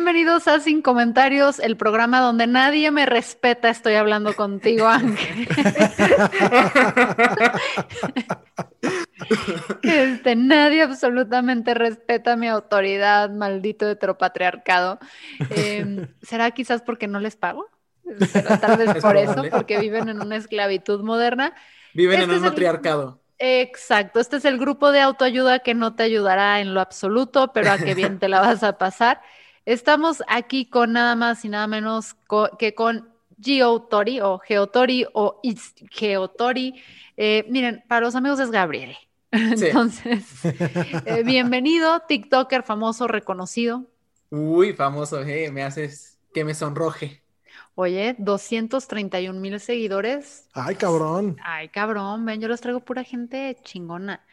Bienvenidos a Sin Comentarios, el programa donde nadie me respeta. Estoy hablando contigo, Ángel. Este, nadie absolutamente respeta mi autoridad, maldito heteropatriarcado. Eh, ¿Será quizás porque no les pago? ¿Será tal vez Es por eso, porque viven en una esclavitud moderna. Viven Este en un el- matriarcado. Exacto, este es el grupo de autoayuda que no te ayudará en lo absoluto, pero a qué bien te la vas a pasar. Estamos aquí con nada más y nada menos co- que con Geotori o Geotori o Is- Geotori. Eh, miren, para los amigos es Gabriel. Entonces, eh, bienvenido, TikToker famoso, reconocido. Uy, famoso, eh, me haces que me sonroje. Oye, 231 mil seguidores. Ay, cabrón. Ay, cabrón, ven, yo les traigo pura gente chingona.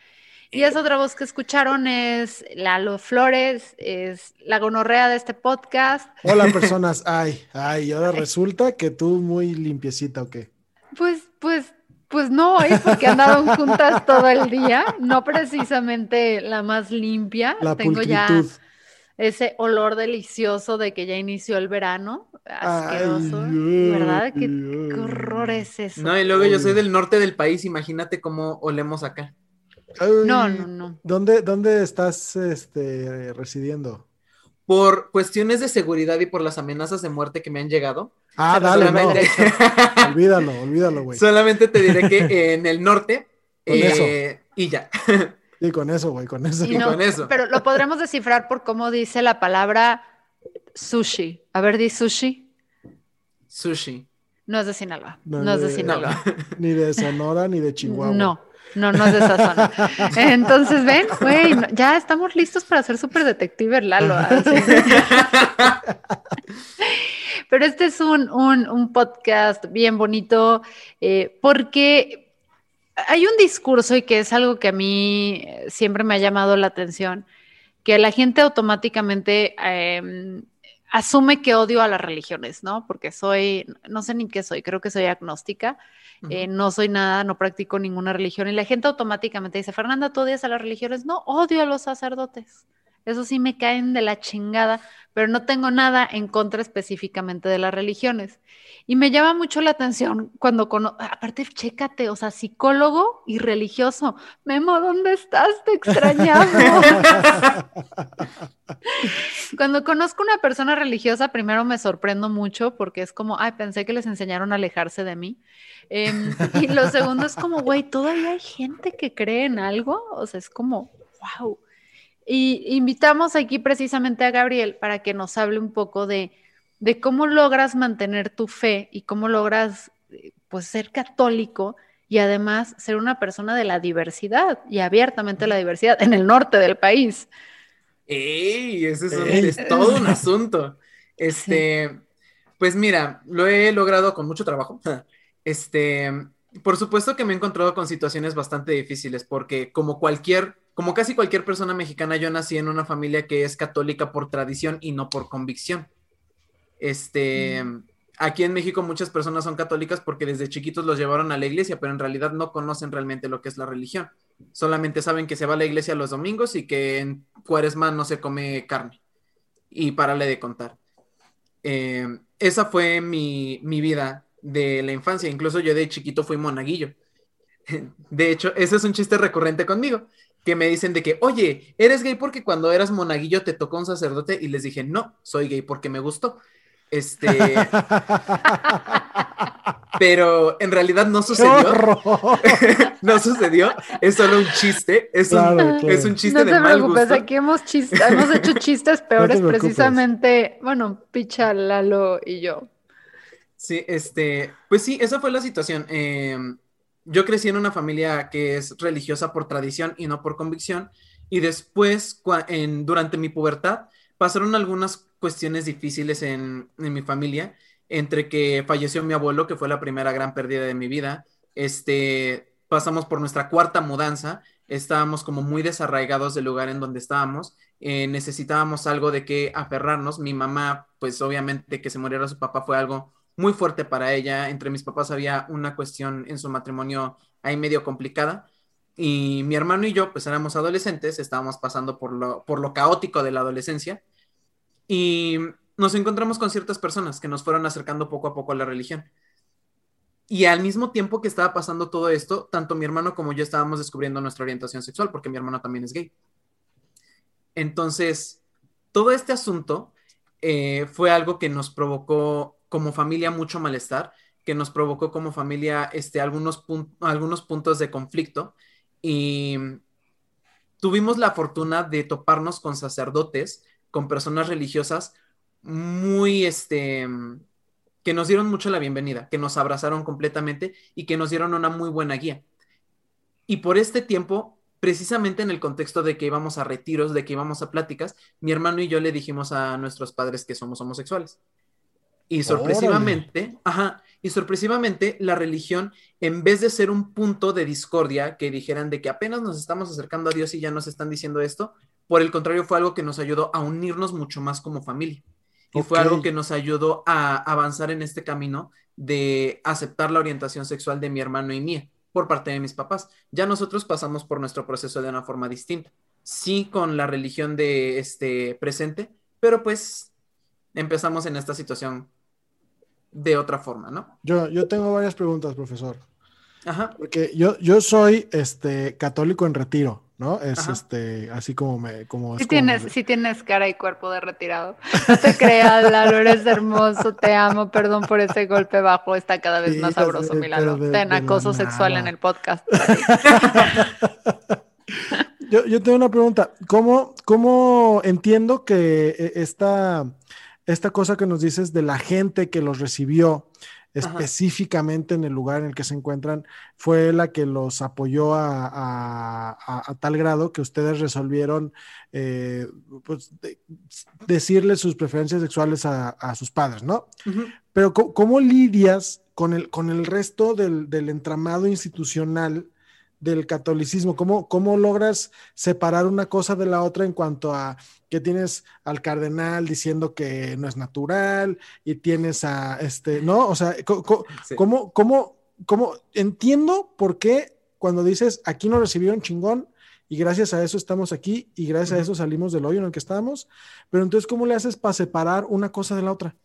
Y esa otra voz que escucharon es Lalo Flores, es la gonorrea de este podcast. Hola personas. Ay, ay, y ahora resulta que tú muy limpiecita o qué. Pues, pues, pues no, es porque andaron juntas todo el día, no precisamente la más limpia. La Tengo ya ese olor delicioso de que ya inició el verano, asqueroso, Ay, ¿verdad? ¿Qué, ay, qué horror es eso? No, y luego yo soy del norte del país, imagínate cómo olemos acá. No, no, no. ¿Dónde, dónde estás este, residiendo? Por cuestiones de seguridad y por las amenazas de muerte que me han llegado, Ah, dale, no. solamente, Olvídalo, olvídalo, güey. solamente te diré que en el norte, Con eh, y ya. Sí, con eso, güey, con eso. Y Y no, con eso. Pero lo podremos descifrar por cómo dice la palabra sushi. A ver, di sushi. Sushi. No es de Sinaloa. No, No, es de de- Sinaloa. Ni de Sonora ni de Chihuahua. No, no, no es de esa zona. Entonces, ven, güey, ya estamos listos para ser súper detective Lalo. Pero este es un, un- un podcast bien bonito eh, porque hay un discurso y que es algo que a mí siempre me ha llamado la atención, que la gente automáticamente eh, asume que odio a las religiones, ¿no? Porque soy, no sé ni qué soy, creo que soy agnóstica. Eh, no soy nada, no practico ninguna religión. Y la gente automáticamente dice, Fernanda, ¿tú odias a las religiones? No, odio a los sacerdotes. Eso sí me caen de la chingada, pero no tengo nada en contra específicamente de las religiones. Y me llama mucho la atención cuando cono aparte, chécate, o sea, psicólogo y religioso. Memo, ¿dónde estás? Te extrañamos. Cuando conozco una persona religiosa, primero me sorprendo mucho porque es como, ay, pensé que les enseñaron a alejarse de mí. Em, y lo segundo es como, güey, todavía hay gente que cree en algo. O sea, es como, wow. Y invitamos aquí precisamente a Gabriel para que nos hable un poco de, de cómo logras mantener tu fe y cómo logras, eh, pues, ser católico y además ser una persona de la diversidad y abiertamente la diversidad en el norte del país. ¡Ey! Ese es, un- Ey. es todo un asunto. Este, pues mira, lo he logrado con mucho trabajo. Este, por supuesto que me he encontrado con situaciones bastante difíciles, porque como cualquier, como casi cualquier persona mexicana, yo nací en una familia que es católica por tradición y no por convicción. Este, aquí en México muchas personas son católicas porque desde chiquitos los llevaron a la iglesia, pero en realidad no conocen realmente lo que es la religión. Solamente saben que se va a la iglesia los domingos y que en cuaresma no se come carne. Y párale de contar. Eh, esa fue mi, mi vida de la infancia. Incluso yo de chiquito fui monaguillo. De hecho, ese es un chiste recurrente conmigo, que me dicen de que, oye, ¿eres gay porque cuando eras monaguillo te tocó un sacerdote? Y les dije, no, soy gay porque me gustó. Este. pero en realidad no sucedió. no sucedió. Es solo un chiste. Es, un, es un chiste no de te mal preocupes, gusto. aquí hemos, chis- hemos hecho chistes peores precisamente, bueno, Picha, Lalo y yo. Sí, este, pues sí, esa fue la situación. Eh, yo crecí en una familia que es religiosa por tradición y no por convicción, y después, en, durante mi pubertad, pasaron algunas cuestiones difíciles en, en mi familia, entre que falleció mi abuelo, que fue la primera gran pérdida de mi vida, este, pasamos por nuestra cuarta mudanza, estábamos como muy desarraigados del lugar en donde estábamos, eh, necesitábamos algo de qué aferrarnos, mi mamá, pues obviamente que se muriera su papá fue algo muy fuerte para ella. Entre mis papás había una cuestión en su matrimonio ahí medio complicada. Y mi hermano y yo, pues éramos adolescentes, estábamos pasando por lo, por lo caótico de la adolescencia. Y nos encontramos con ciertas personas que nos fueron acercando poco a poco a la religión. Y al mismo tiempo que estaba pasando todo esto, tanto mi hermano como yo estábamos descubriendo nuestra orientación sexual, porque mi hermano también es gay. Entonces, todo este asunto eh, fue algo que nos provocó como familia mucho malestar, que nos provocó como familia este, algunos, algunos puntos de conflicto y tuvimos la fortuna de toparnos con sacerdotes, con personas religiosas muy, este, que nos dieron mucho la bienvenida, que nos abrazaron completamente y que nos dieron una muy buena guía. Y por este tiempo, precisamente en el contexto de que íbamos a retiros, de que íbamos a pláticas, mi hermano y yo le dijimos a nuestros padres que somos homosexuales. Y sorpresivamente, ajá, y sorpresivamente la religión, en vez de ser un punto de discordia, que dijeran de que apenas nos estamos acercando a Dios y ya nos están diciendo esto, por el contrario fue algo que nos ayudó a unirnos mucho más como familia. Y fue algo que nos ayudó a avanzar en este camino de aceptar la orientación sexual de mi hermano y mía por parte de mis papás. Ya nosotros pasamos por nuestro proceso de una forma distinta. Sí, con la religión de este presente, pero pues empezamos en esta situación de otra forma, ¿no? Yo, yo tengo varias preguntas, profesor. Ajá. Porque yo, yo soy este católico en retiro, ¿no? Es Ajá. este, así como me, como Sí es como tienes, sí tienes cara y cuerpo de retirado. No te creas, Lalo, eres hermoso, te amo, perdón por ese golpe bajo, está cada vez Sí, más sabroso, de- Ten de la acoso sexual en el podcast. Yo, yo tengo una pregunta. ¿Cómo, cómo entiendo que eh, esta, esta cosa que nos dices de la gente que los recibió específicamente en el lugar en el que se encuentran fue la que los apoyó a, a- a- a tal grado que ustedes resolvieron eh, pues, de- decirle sus preferencias sexuales a, sus padres, ¿no? Pero ¿cómo, cómo lidias con el, con el resto del, del entramado institucional del catolicismo? ¿Cómo, ¿Cómo logras separar una cosa de la otra en cuanto a que tienes al cardenal diciendo que no es natural y tienes a este, ¿no? O sea, Sí. ¿cómo, cómo, cómo entiendo por qué cuando dices aquí nos recibieron chingón y gracias a eso estamos aquí y gracias a eso salimos del hoyo en el que estábamos, pero entonces ¿cómo le haces para separar una cosa de la otra?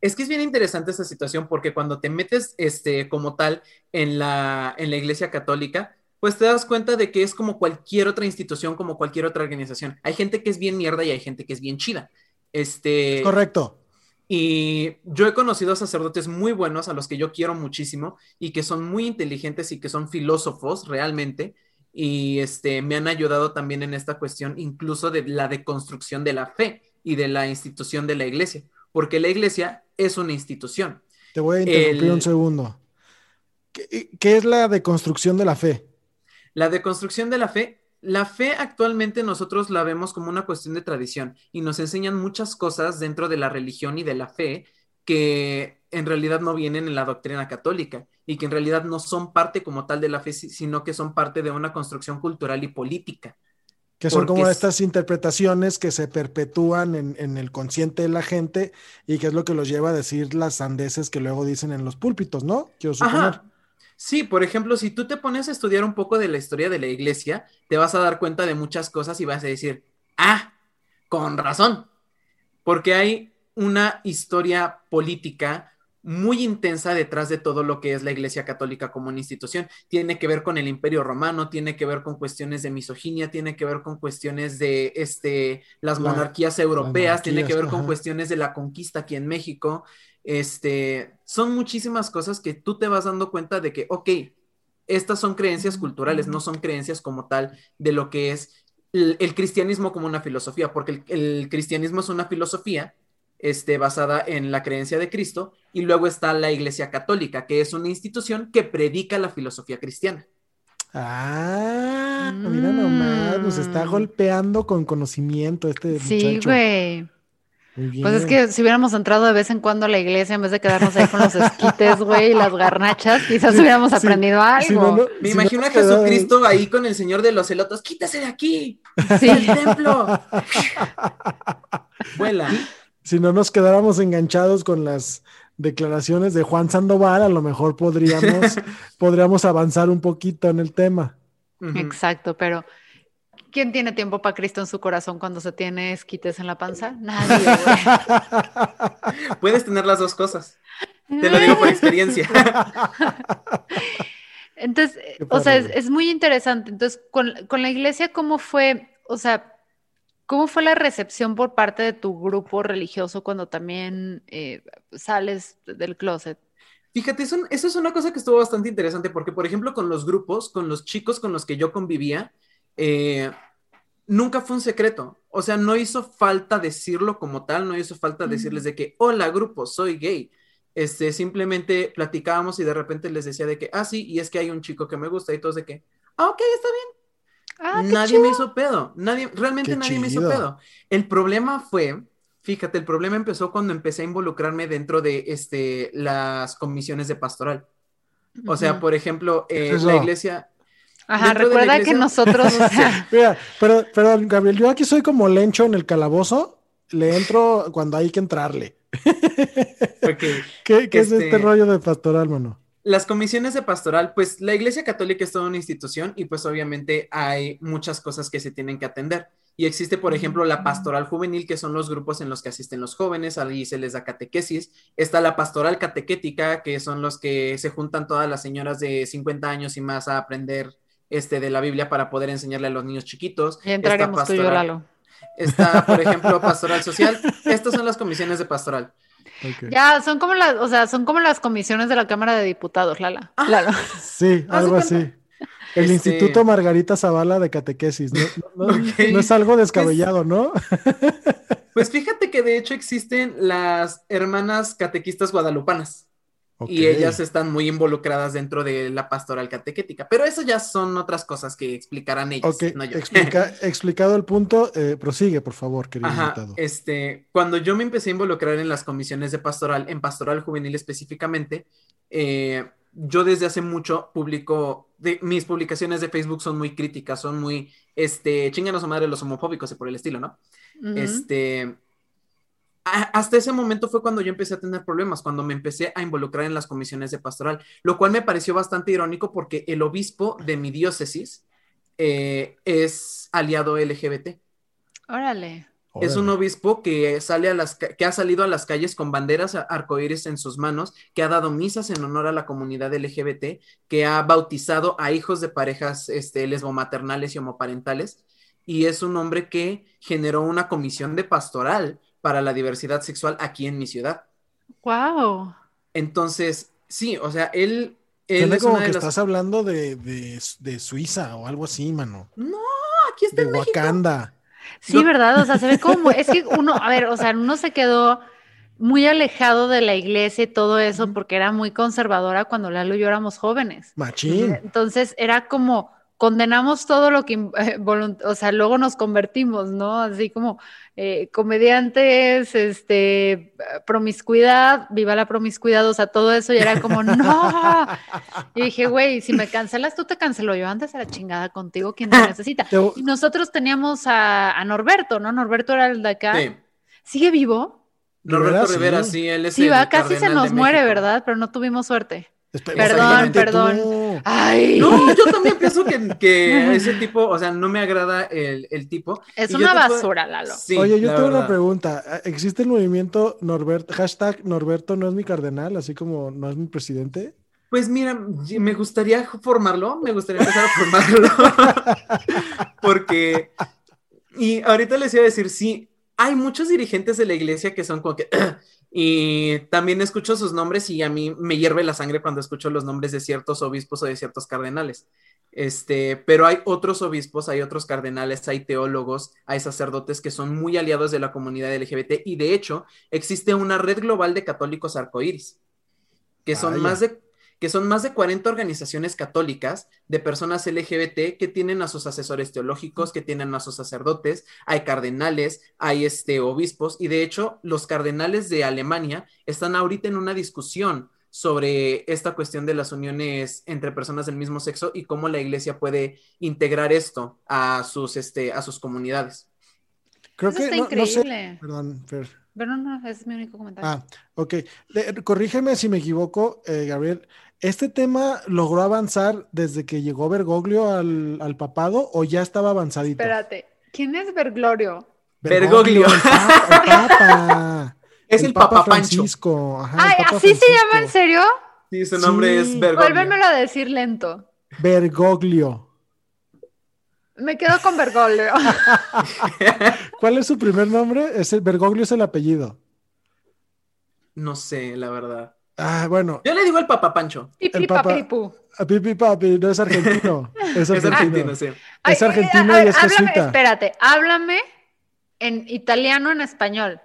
Es que es bien interesante esta situación porque cuando te metes este, como tal en la, en la iglesia católica, pues te das cuenta de que es como cualquier otra institución, como cualquier otra organización. Hay gente que es bien mierda y hay gente que es bien chida. Este, Correcto. Y yo he conocido sacerdotes muy buenos a los que yo quiero muchísimo y que son muy inteligentes y que son filósofos realmente. Y este, me han ayudado también en esta cuestión, incluso de la deconstrucción de la fe y de la institución de la iglesia, porque la iglesia es una institución. Te voy a interrumpir El- un segundo. ¿Qué, qué es la deconstrucción de la fe? La deconstrucción de la fe, la fe actualmente nosotros la vemos como una cuestión de tradición y nos enseñan muchas cosas dentro de la religión y de la fe que en realidad no vienen en la doctrina católica y que en realidad no son parte como tal de la fe, si- sino que son parte de una construcción cultural y política. Que son Porque como es- estas interpretaciones que se perpetúan en, en el consciente de la gente y que es lo que los lleva a decir las sandeces que luego dicen en los púlpitos, ¿no? Quiero suponer. Ajá. Sí, por ejemplo, si tú te pones a estudiar un poco de la historia de la iglesia, te vas a dar cuenta de muchas cosas y vas a decir, ah, con razón, porque hay una historia política muy intensa detrás de todo lo que es la Iglesia Católica como una institución. Tiene que ver con el Imperio Romano, tiene que ver con cuestiones de misoginia, tiene que ver con cuestiones de este, las monarquías europeas, tiene que ver con cuestiones de la conquista aquí en México. Este, son muchísimas cosas que tú te vas dando cuenta de que, ok, estas son creencias culturales, no son creencias como tal de lo que es el, cristianismo como una filosofía, porque el cristianismo es una filosofía este, basada en la creencia de Cristo, y luego está la Iglesia Católica, que es una institución que predica la filosofía cristiana. Ah, mira nomás, nos está mm. golpeando con conocimiento este sí, güey. Pues es que si hubiéramos entrado de vez en cuando a la iglesia en vez de quedarnos ahí con los esquites, güey, y las garnachas, quizás hubiéramos aprendido algo. Me imagino a Jesucristo ahí con el señor de los elotos, quítase de aquí, sí. el templo. Vuela si no nos quedáramos enganchados con las declaraciones de Juan Sandoval, a lo mejor podríamos, podríamos avanzar un poquito en el tema. Exacto, pero ¿quién tiene tiempo para Cristo en su corazón cuando se tiene esquites en la panza? Nadie. Puedes tener las dos cosas. Te lo digo por experiencia. Entonces, o sea, es, muy interesante. Entonces, con, con la iglesia, ¿cómo fue? O sea, ¿Cómo fue la recepción por parte de tu grupo religioso cuando también eh, sales del closet? Fíjate, eso, es una cosa que estuvo bastante interesante porque, por ejemplo, con los grupos, con los chicos con los que yo convivía, eh, nunca fue un secreto. O sea, no hizo falta decirlo como tal, no hizo falta decirles de que, hola grupo, soy gay. Este, simplemente platicábamos y de repente les decía de que, ah, sí, y es que hay un chico que me gusta y todos de que, ah, ok, está bien. Ah, nadie me hizo pedo, nadie, realmente nadie me hizo pedo. El problema fue, fíjate, el problema empezó cuando empecé a involucrarme dentro de este, las comisiones de pastoral. O sea, por ejemplo, eh, la iglesia... Ajá, recuerda que nosotros... Mira, pero, Gabriel, yo aquí soy como lencho en el calabozo, le entro cuando hay que entrarle. ¿Qué, es este, este rollo de pastoral, mano? las comisiones de pastoral, pues la Iglesia Católica es toda una institución y pues obviamente hay muchas cosas que se tienen que atender. Y existe, por ejemplo, la pastoral juvenil, que son los grupos en los que asisten los jóvenes, ahí se les da catequesis. Está la pastoral catequética, que son los que se juntan todas las señoras de 50 años y más a aprender este, de la Biblia para poder enseñarle a los niños chiquitos. Y entraremos tú y yo, Lalo. Está, por ejemplo, pastoral social. Estas son las comisiones de pastoral. Ya, son como las, o sea, son como las comisiones de la Cámara de Diputados, Lala. Ah. Sí, algo así. El este Instituto Margarita Zavala de Catequesis, ¿no? es algo descabellado, ¿no? Pues fíjate que de hecho existen las hermanas catequistas guadalupanas. Y ellas están muy involucradas dentro de la pastoral catequética, pero eso ya son otras cosas que explicarán ellos. No explicado el punto, eh, prosigue, por favor, querido invitado. Este, cuando yo me empecé a involucrar en las comisiones de pastoral, en pastoral juvenil específicamente, eh, yo desde hace mucho publico, de, mis publicaciones de Facebook son muy críticas, son muy, este, chinganos a madre los homofóbicos y por el estilo, ¿no? Este hasta ese momento fue cuando yo empecé a tener problemas, cuando me empecé a involucrar en las comisiones de pastoral, lo cual me pareció bastante irónico porque el obispo de mi diócesis eh, es aliado LGBT. Órale. Es un obispo que, sale a las, que ha salido a las calles con banderas arcoíris en sus manos, que ha dado misas en honor a la comunidad LGBT, que ha bautizado a hijos de parejas este, lesbomaternales y homoparentales, y es un hombre que generó una comisión de pastoral para la diversidad sexual aquí en mi ciudad. Wow. Entonces, sí, o sea, él... él es como que estás hablando de, de, Suiza o algo así, mano. No, aquí está de Wakanda. Sí, ¿verdad? O sea, se ve como, es que uno, a ver, o sea, uno se quedó muy alejado de la iglesia y todo eso porque era muy conservadora cuando Lalo y yo éramos jóvenes. Machín. Entonces era como, condenamos todo lo que, eh, o sea, luego nos convertimos, ¿no? Así como eh, comediantes, este, promiscuidad, viva la promiscuidad, o sea, todo eso y era como, no. Y dije, güey, si me cancelas, tú te cancelo yo antes a la chingada contigo, ¿quién te necesita? Y nosotros teníamos a, Norberto, ¿no? Norberto era el de acá. Sí. ¿Sigue vivo? Norberto Rivera, sí, él es Sí, va, casi se nos muere, ¿verdad? Pero no tuvimos suerte. Perdón, perdón. Ay. No, yo también pienso que, ese tipo, o sea, no me agrada el, tipo. Es una basura, Lalo. Oye, yo tengo una pregunta. ¿Existe el movimiento Norberto, hashtag Norberto no es mi cardenal, así como no es mi presidente? Pues mira, me gustaría formarlo, me gustaría empezar a formarlo. Porque, y ahorita les iba a decir, sí, hay muchos dirigentes de la iglesia que son como que, y también escucho sus nombres y a mí me hierve la sangre cuando escucho los nombres de ciertos obispos o de ciertos cardenales. Este, pero hay otros obispos, hay otros cardenales, hay teólogos, hay sacerdotes que son muy aliados de la comunidad LGBT y de hecho existe una red global de católicos arcoíris, que son más de que son más de 40 organizaciones católicas de personas LGBT que tienen a sus asesores teológicos, que tienen a sus sacerdotes, hay cardenales, hay este, obispos, y de hecho los cardenales de Alemania están ahorita en una discusión sobre esta cuestión de las uniones entre personas del mismo sexo y cómo la iglesia puede integrar esto a sus, este, a sus comunidades. Creo que está increíble. Perdón, Fer. Pero no, ese es mi único comentario. Ah, ok. corrígeme si me equivoco, eh, Gabriel. ¿Este tema logró avanzar desde que llegó Bergoglio al, papado o ya estaba avanzadito? Espérate, ¿quién es Bergoglio? Bergoglio. El papa. es el, Papa, Francisco. Ay, ¿así se llama en serio? Sí, su nombre es Bergoglio. Vuélvemelo a decir lento. Bergoglio. Me quedo con Bergoglio. ¿Cuál es su primer nombre? Es el, Bergoglio es el apellido. No sé, la verdad. Ah, bueno. Yo le digo el Papa Pancho. Pipi Pipi papi, no es argentino. Es argentino, sí. Es argentino y es jesuita. Espérate, háblame en italiano en español.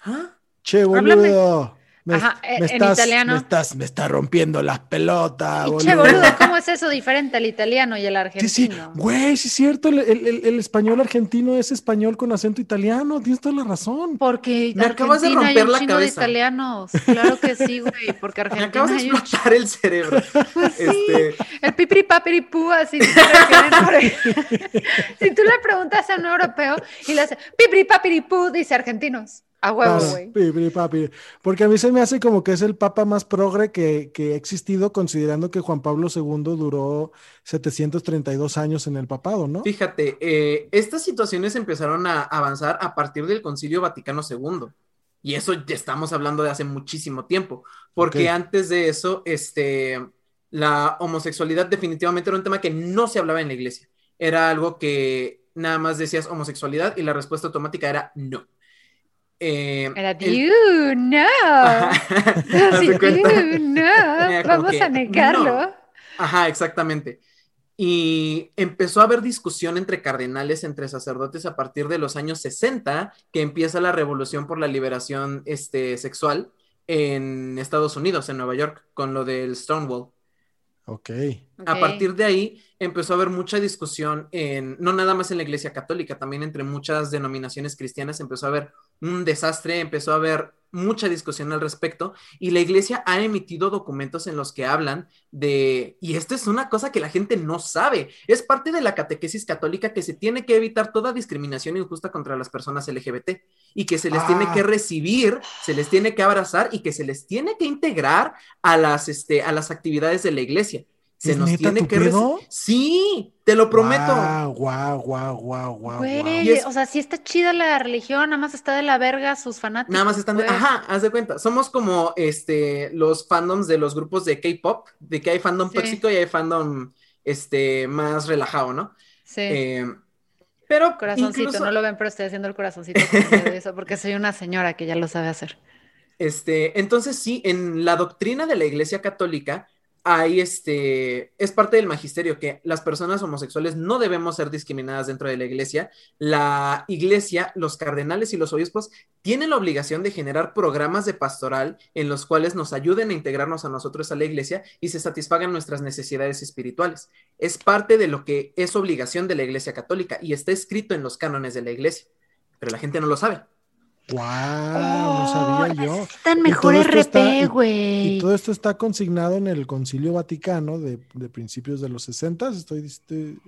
¿Ah? Che, boludo. Me, Ajá, en italiano. Me estás, me está rompiendo las pelotas, boludo. Che, boludo, ¿cómo es eso diferente al italiano y el argentino? Sí, sí, güey, sí es cierto, el, el, el, español argentino es español con acento italiano, tienes toda la razón. Porque me acabas de romper hay un la cabeza. de italianos, claro que sí, güey, porque Argentina Me acabas de explotar el cerebro. Pues sí, este... el pipiri papiri pú, así. si tú le preguntas a un europeo y le hace pipiri papiri pú, dice argentinos. A huevo, güey. Porque a mí se me hace como que es el papa más progre que, ha existido, considerando que Juan Pablo II duró 732 años en el papado, ¿no? Fíjate, eh, estas situaciones empezaron a avanzar a partir del Concilio Vaticano II. Y eso ya estamos hablando de hace muchísimo tiempo. Porque antes de eso, este, la homosexualidad definitivamente era un tema que no se hablaba en la iglesia. Era algo que nada más decías homosexualidad y la respuesta automática era no. Eh, Era you, no. no. Vamos a negarlo. Ajá, exactamente. Y empezó a haber discusión entre cardenales, entre sacerdotes a partir de los años 60, que empieza la revolución por la liberación este, sexual en Estados Unidos, en Nueva York, con lo del Stonewall. Ok. A partir de ahí empezó a haber mucha discusión en, no nada más en la iglesia católica, también entre muchas denominaciones cristianas empezó a haber un desastre, empezó a haber mucha discusión al respecto y la iglesia ha emitido documentos en los que hablan de, y esto es una cosa que la gente no sabe, es parte de la catequesis católica que se tiene que evitar toda discriminación injusta contra las personas LGBT y que se les tiene que ah. recibir, se les tiene que abrazar y que se les tiene que integrar a las, este, a las actividades de la iglesia. Se nos tiene que Sí, te lo prometo. Guau, guau, guau, guau, o sea, sí está chida la religión, nada más está de la verga sus fanáticos. Nada más están de, ajá, haz de cuenta. Somos como este los fandoms de los grupos de K-pop, de que hay fandom tóxico y hay fandom este más relajado, ¿no? Sí. Eh, pero corazoncito, no lo ven, pero estoy haciendo el corazoncito eso porque soy una señora que ya lo sabe hacer. Este, entonces sí, en la doctrina de la Iglesia Católica hay este, es parte del magisterio que las personas homosexuales no debemos ser discriminadas dentro de la iglesia. La iglesia, los cardenales y los obispos tienen la obligación de generar programas de pastoral en los cuales nos ayuden a integrarnos a nosotros a la iglesia y se satisfagan nuestras necesidades espirituales. Es parte de lo que es obligación de la iglesia católica y está escrito en los cánones de la iglesia, pero la gente no lo sabe. ¡Wow! no sabía yo. Necesitan mejor RP, güey. Y, todo esto está consignado en el Concilio Vaticano de, principios de los 60. Estoy, estoy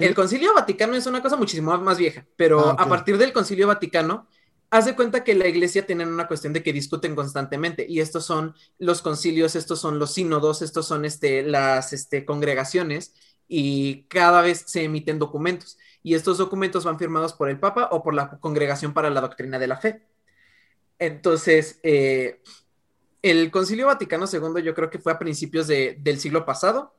el Concilio Vaticano es una cosa muchísimo más vieja, pero ah, a partir del Concilio Vaticano haz de cuenta que la iglesia tiene una cuestión de que discuten constantemente y estos son los concilios, estos son los sínodos, estos son este, las este, congregaciones y cada vez se emiten documentos y estos documentos van firmados por el Papa o por la Congregación para la Doctrina de la Fe. Entonces, eh, el Concilio Vaticano II yo creo que fue a principios del siglo pasado.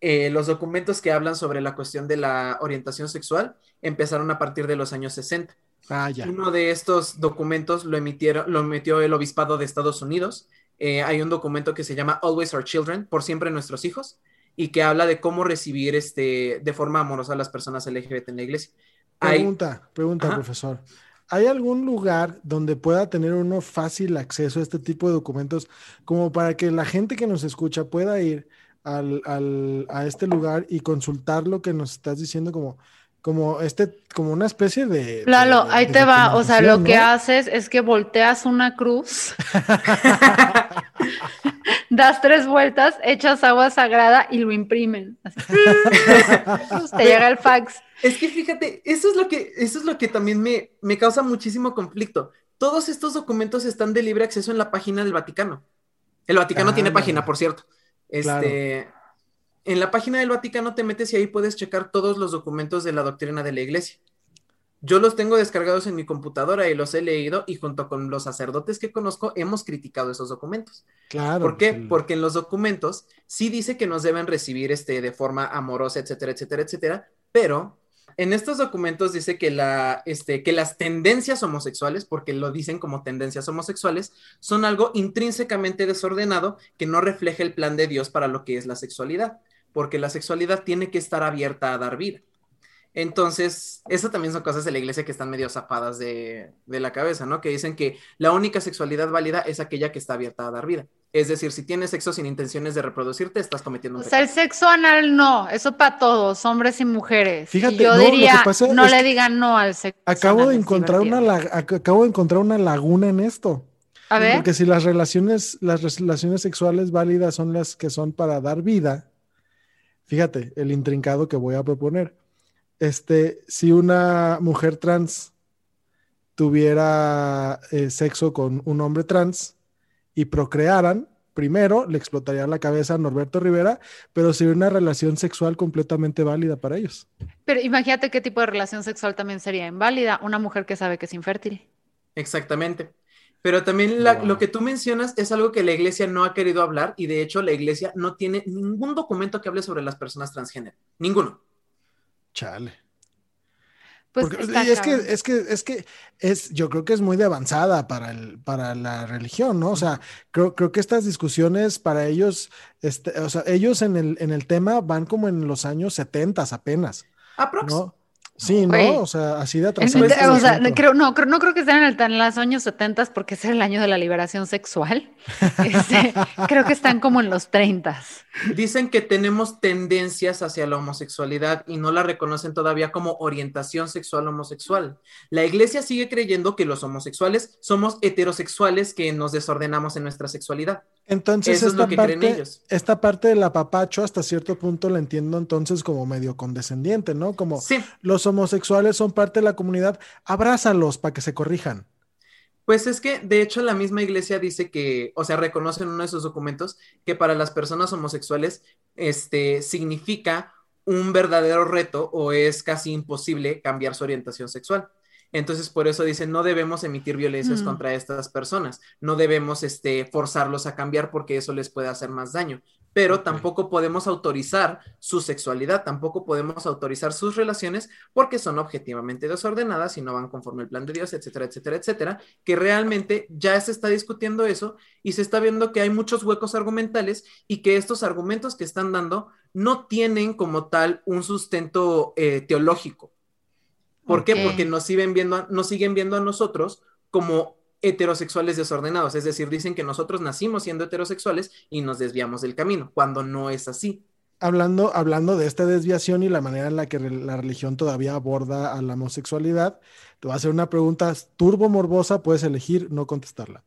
Eh, los documentos que hablan sobre la cuestión de la orientación sexual empezaron a partir de los años 60. Ah, Uno de estos documentos lo, emitieron, lo emitió el Obispado de Estados Unidos. Eh, hay un documento que se llama Always Our Children, por siempre nuestros hijos, y que habla de cómo recibir este, de forma amorosa a las personas LGBT en la iglesia. Pregunta, pregunta, profesor. ¿Hay algún lugar donde pueda tener uno fácil acceso a este tipo de documentos como para que la gente que nos escucha pueda ir al, al, a este lugar y consultar lo que nos estás diciendo como como este, como una especie de. Lalo, ahí te va. O sea, lo que haces es que volteas una cruz, das tres vueltas, echas agua sagrada y lo imprimen. te llega el fax. Es que fíjate, eso es lo que, eso es lo que también me, me causa muchísimo conflicto. Todos estos documentos están de libre acceso en la página del Vaticano. El Vaticano tiene página, por cierto. Este en la página del Vaticano te metes y ahí puedes checar todos los documentos de la doctrina de la iglesia. Yo los tengo descargados en mi computadora y los he leído y junto con los sacerdotes que conozco hemos criticado esos documentos. Claro. ¿Por qué? Porque en los documentos sí dice que nos deben recibir este de forma amorosa, etcétera, etcétera, etcétera, pero en estos documentos dice que, la, este, las tendencias homosexuales, porque lo dicen como tendencias homosexuales, son algo intrínsecamente desordenado que no refleja el plan de Dios para lo que es la sexualidad porque la sexualidad tiene que estar abierta a dar vida. Entonces, eso también son cosas de la iglesia que están medio zapadas de, la cabeza, ¿no? Que dicen que la única sexualidad válida es aquella que está abierta a dar vida. Es decir, si tienes sexo sin intenciones de reproducirte, estás cometiendo un O sea, el sexo anal no, eso para todos, hombres y mujeres. Fíjate, yo diría, no le digan no al sexo. Acabo de encontrar una acabo de encontrar una laguna en esto. A ver. Porque si las relaciones, las relaciones sexuales válidas son las que son para dar vida, Fíjate, el intrincado que voy a proponer. Este, si una mujer trans tuviera eh, sexo con un hombre trans y procrearan, primero le explotaría la cabeza a Norberto Rivera, pero sería una relación sexual completamente válida para ellos. Pero imagínate qué tipo de relación sexual también sería inválida, una mujer que sabe que es infértil. Exactamente. Pero también lo que tú mencionas es algo que la iglesia no ha querido hablar y de hecho la iglesia no tiene ningún documento que hable sobre las personas transgénero. Ninguno. Chale. Pues es que, es que, es que es, yo creo que es muy de avanzada para el, para la religión, ¿no? O sea, creo, creo que estas discusiones para ellos, este, o sea, ellos en el, en el tema van como en los años 70 apenas. Aprox. ¿no? Sí, ¿no? O sea, así de atrasado. o sea, creo, no, creo, no creo que estén en, el, en los años 70 porque es el año de la liberación sexual. Este, creo que están como en los 30. Dicen que tenemos tendencias hacia la homosexualidad y no la reconocen todavía como orientación sexual homosexual. La iglesia sigue creyendo que los homosexuales somos heterosexuales que nos desordenamos en nuestra sexualidad. Entonces, Eso esta, es lo que parte, creen ellos. esta parte del apapacho hasta cierto punto la entiendo entonces como medio condescendiente, ¿no? Como los homosexuales son parte de la comunidad, abrázalos para que se corrijan. Pues es que, de hecho, la misma iglesia dice que, o sea, reconoce en uno de sus documentos que para las personas homosexuales, este, significa un verdadero reto o es casi imposible cambiar su orientación sexual. Entonces, por eso dicen, no debemos emitir violencias mm. contra estas personas, no debemos este, forzarlos a cambiar porque eso les puede hacer más daño pero tampoco podemos autorizar su sexualidad, tampoco podemos autorizar sus relaciones porque son objetivamente desordenadas y no van conforme el plan de Dios, etcétera, etcétera, etcétera, que realmente ya se está discutiendo eso y se está viendo que hay muchos huecos argumentales y que estos argumentos que están dando no tienen como tal un sustento eh, teológico. ¿Por qué? Porque nos siguen, viendo, nos siguen viendo a nosotros como heterosexuales desordenados, es decir, dicen que nosotros nacimos siendo heterosexuales y nos desviamos del camino, cuando no es así. Hablando, hablando de esta desviación y la manera en la que la religión todavía aborda a la homosexualidad, te voy a hacer una pregunta turbo morbosa, puedes elegir no contestarla.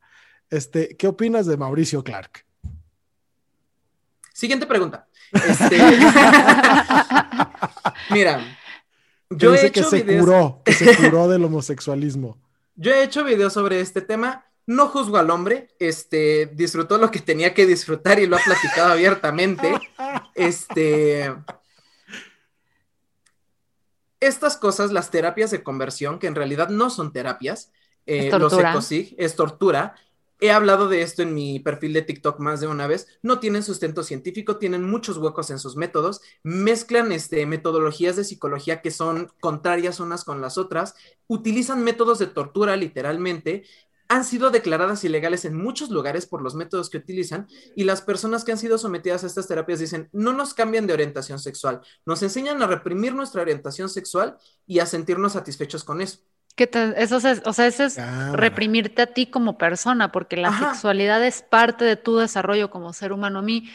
Este, ¿Qué opinas de Mauricio Clark? Siguiente pregunta. Este, mira, yo he hecho que se curó, que se curó del homosexualismo. Yo he hecho videos sobre este tema. No juzgo al hombre, este, disfrutó lo que tenía que disfrutar y lo ha platicado abiertamente. Este, estas cosas, las terapias de conversión, que en realidad no son terapias, eh, los ecosig, es tortura. He hablado de esto en mi perfil de TikTok más de una vez. No tienen sustento científico, tienen muchos huecos en sus métodos, mezclan este, metodologías de psicología que son contrarias unas con las otras, utilizan métodos de tortura literalmente han sido declaradas ilegales en muchos lugares por los métodos que utilizan y las personas que han sido sometidas a estas terapias dicen, no nos cambian de orientación sexual, nos enseñan a reprimir nuestra orientación sexual y a sentirnos satisfechos con eso. ¿Qué eso es, o sea, eso es reprimirte a ti como persona, porque la sexualidad es parte de tu desarrollo como ser humano. A mí,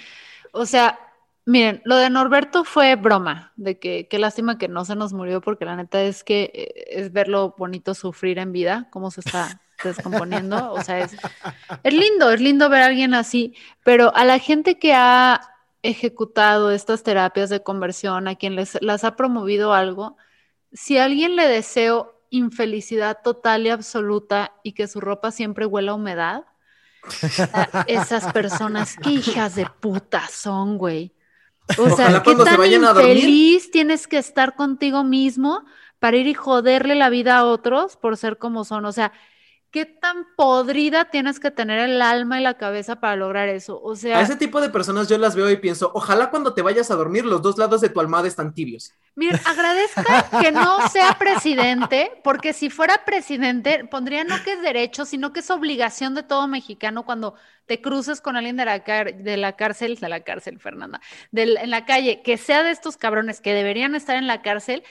o sea, miren, lo de Norberto fue broma, de que qué lástima que no se nos murió, porque la neta es que eh, es verlo bonito sufrir en vida, cómo se está descomponiendo. O sea, es, es lindo, es lindo ver a alguien así, pero a la gente que ha ejecutado estas terapias de conversión, a quien les, las ha promovido algo, si a alguien le deseo infelicidad total y absoluta y que su ropa siempre huela a humedad, esas personas, qué hijas de puta son, güey. O sea, qué tan infeliz tienes que estar contigo mismo para ir y joderle la vida a otros por ser como son. O sea, ¿Qué tan podrida tienes que tener el alma y la cabeza para lograr eso? O sea, a ese tipo de personas yo las veo y pienso, ojalá cuando te vayas a dormir los dos lados de tu almohada están tibios. Miren, agradezca que no sea presidente, porque si fuera presidente pondría no que es derecho, sino que es obligación de todo mexicano cuando te cruces con alguien de la, de la cárcel, de la cárcel, Fernanda, en la calle, que sea de estos cabrones que deberían estar en la cárcel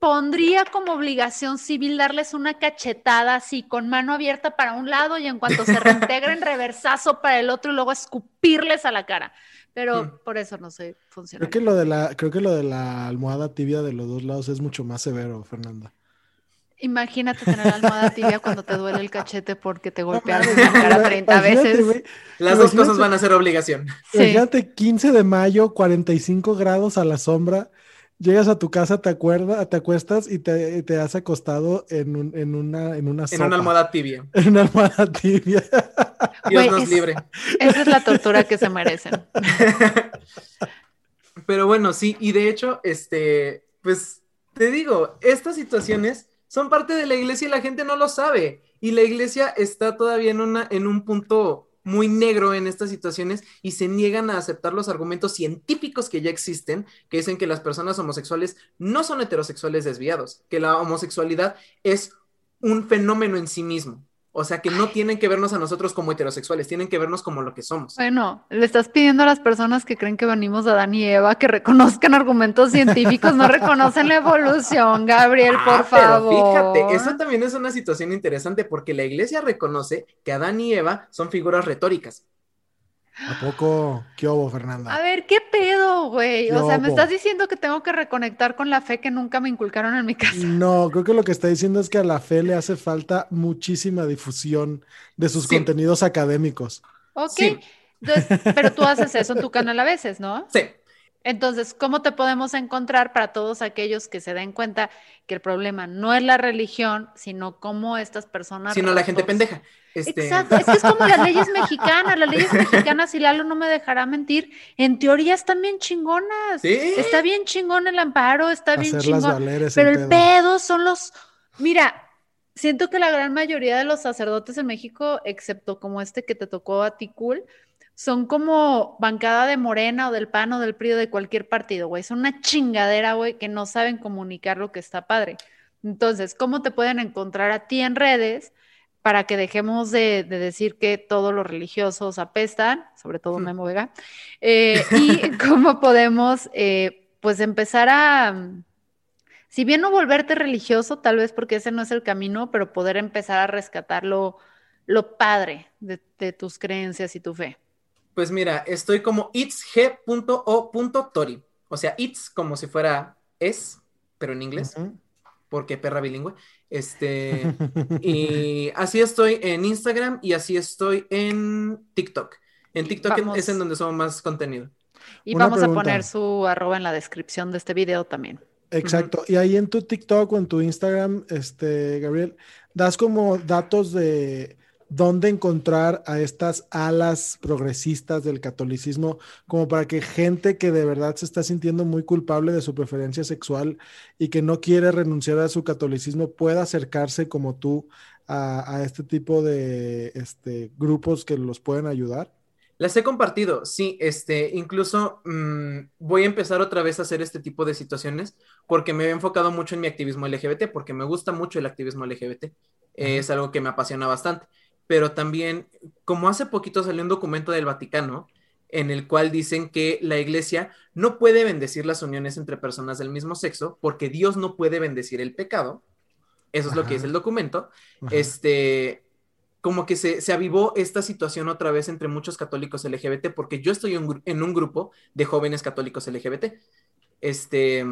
pondría como obligación civil darles una cachetada así con mano abierta para un lado y en cuanto se reintegren reversazo para el otro y luego escupirles a la cara. Pero por eso no sé funciona. Creo que lo de la creo que lo de la almohada tibia de los dos lados es mucho más severo, Fernanda. Imagínate tener la almohada tibia cuando te duele el cachete porque te golpearon la cara 30 veces. Las dos cosas van a ser obligación. Imagínate 15 de mayo, 45 grados a la sombra Llegas a tu casa, te acuerdas, te acuestas y te, te has acostado en, un, en una en una, en una almohada tibia. En una almohada tibia. Dios nos libre. Esa es la tortura que se merecen. Pero bueno, sí, y de hecho, este, pues te digo, estas situaciones son parte de la iglesia y la gente no lo sabe. Y la iglesia está todavía en, una, en un punto muy negro en estas situaciones y se niegan a aceptar los argumentos científicos que ya existen, que dicen que las personas homosexuales no son heterosexuales desviados, que la homosexualidad es un fenómeno en sí mismo. O sea que no tienen que vernos a nosotros como heterosexuales, tienen que vernos como lo que somos. Bueno, le estás pidiendo a las personas que creen que venimos a Dan y Eva que reconozcan argumentos científicos, no reconocen la evolución, Gabriel, ah, por favor. fíjate, eso también es una situación interesante porque la iglesia reconoce que Adán y Eva son figuras retóricas. ¿A poco? ¿Qué hubo, Fernanda? A ver, ¿qué pedo, güey? O sea, me estás diciendo que tengo que reconectar con la fe que nunca me inculcaron en mi casa. No, creo que lo que está diciendo es que a la fe le hace falta muchísima difusión de sus contenidos académicos. Ok, pero tú haces eso en tu canal a veces, ¿no? Sí. Entonces, ¿cómo te podemos encontrar para todos aquellos que se den cuenta que el problema no es la religión, sino cómo estas personas... Sino la gente pendeja. Este... Exacto, es que es como las leyes mexicanas, las leyes mexicanas, y Lalo no me dejará mentir, en teoría están bien chingonas. ¿Sí? Está bien chingón el amparo, está bien chingón. Pero el pedo. son los... Mira, siento que la gran mayoría de los sacerdotes en México, excepto como este que te tocó a ti cool, son como bancada de Morena o del PAN o del PRI o de cualquier partido, güey. Son una chingadera, güey, que no saben comunicar lo que está padre. Entonces, ¿cómo te pueden encontrar a ti en redes para que dejemos de, decir que todos los religiosos apestan, sobre todo Memo Vega? Eh, y cómo podemos, eh, pues, empezar a, si bien no volverte religioso, tal vez porque ese no es el camino, pero poder empezar a rescatar lo, padre de tus creencias y tu fe. Pues mira, estoy como itsg.o.tori. O sea, it's como si fuera es, pero en inglés, porque perra bilingüe. Este, y así estoy en Instagram y así estoy en TikTok. En TikTok es en donde somos más contenido. Y vamos a poner su arroba en la descripción de este video también. Exacto. Y ahí en tu TikTok o en tu Instagram, este, Gabriel, das como datos de dónde encontrar a estas alas progresistas del catolicismo, como para que gente que de verdad se está sintiendo muy culpable de su preferencia sexual y que no quiere renunciar a su catolicismo pueda acercarse como tú a, este tipo de este, grupos que los pueden ayudar? Las he compartido, sí, este, incluso mm, voy a empezar otra vez a hacer este tipo de situaciones porque me he enfocado mucho en mi activismo LGBT, porque me gusta mucho el activismo LGBT, es algo que me apasiona bastante, pero también, como hace poquito salió un documento del Vaticano en el cual dicen que la iglesia no puede bendecir las uniones entre personas del mismo sexo porque Dios no puede bendecir el pecado, eso es lo que es el documento, este como que se, avivó esta situación otra vez entre muchos católicos LGBT, porque yo estoy en, un grupo de jóvenes católicos LGBT. Este.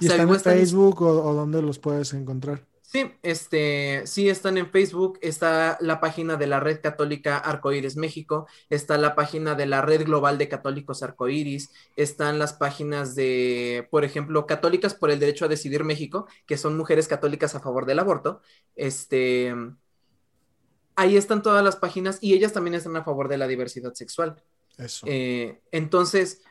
¿Y están en Facebook o, dónde los puedes encontrar? Sí, este, sí están en Facebook, está la página de la Red Católica Arcoíris México, está la página de la Red Global de Católicos Arcoíris, están las páginas de, por ejemplo, Católicas por el Derecho a Decidir México, que son mujeres católicas a favor del aborto. Este, ahí están todas las páginas y ellas también están a favor de la diversidad sexual. Eso. Eh, entonces,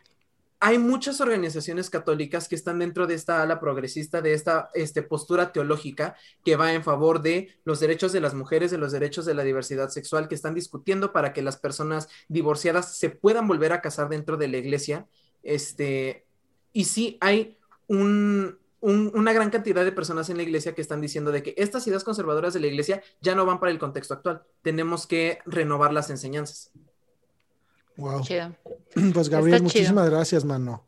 hay muchas organizaciones católicas que están dentro de esta ala progresista, de esta este, postura teológica que va en favor de los derechos de las mujeres, de los derechos de la diversidad sexual, que están discutiendo para que las personas divorciadas se puedan volver a casar dentro de la iglesia. Este, y sí hay un, una gran cantidad de personas en la iglesia que están diciendo de que estas ideas conservadoras de la iglesia ya no van para el contexto actual. Tenemos que renovar las enseñanzas. Wow. Pues Gabriel, muchísimas gracias, mano.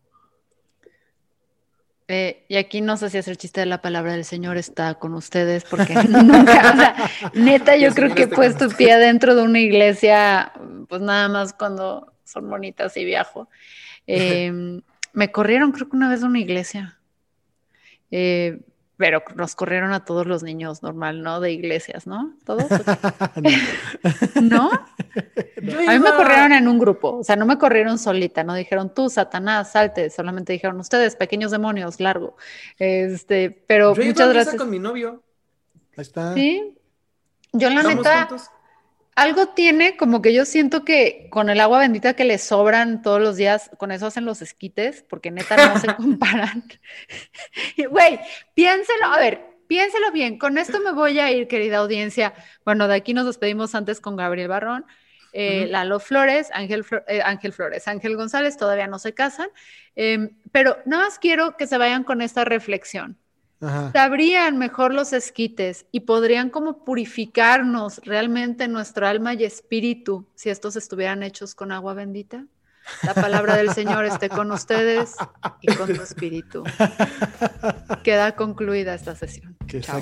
Eh, y aquí no sé si hacer chiste de la palabra del Señor está con ustedes, porque nunca, o sea, neta, yo creo que he puesto pie dentro de una iglesia, pues nada más cuando son bonitas y viajo. Em, me corrieron, creo que una vez de una iglesia. Eh, pero nos corrieron a todos los niños normal, ¿no? De iglesias, ¿no? ¿Todos? ¿No? A mí me corrieron en un grupo, o sea, no me corrieron solita, no dijeron tú, Satanás, salte, solamente dijeron ustedes, pequeños demonios, largo. Este, pero Yo muchas gracias. con mi novio. Ahí está. Sí. Yo la neta, algo tiene como que yo siento que con el agua bendita que le sobran todos los días, con eso hacen los esquites, porque neta no se comparan. Güey, piénselo, a ver, piénselo bien, con esto me voy a ir, querida audiencia. Bueno, de aquí nos despedimos antes con Gabriel Barrón. Eh, Lalo Flores, Ángel, eh, Ángel, Flores, Ángel González, todavía no se casan, em, pero nada más quiero que se vayan con esta reflexión. Sabrían mejor los esquites y podrían como purificarnos realmente nuestro alma y espíritu si estos estuvieran hechos con agua bendita. La palabra del Señor esté con ustedes y con tu espíritu. Queda concluida esta sesión. Chao.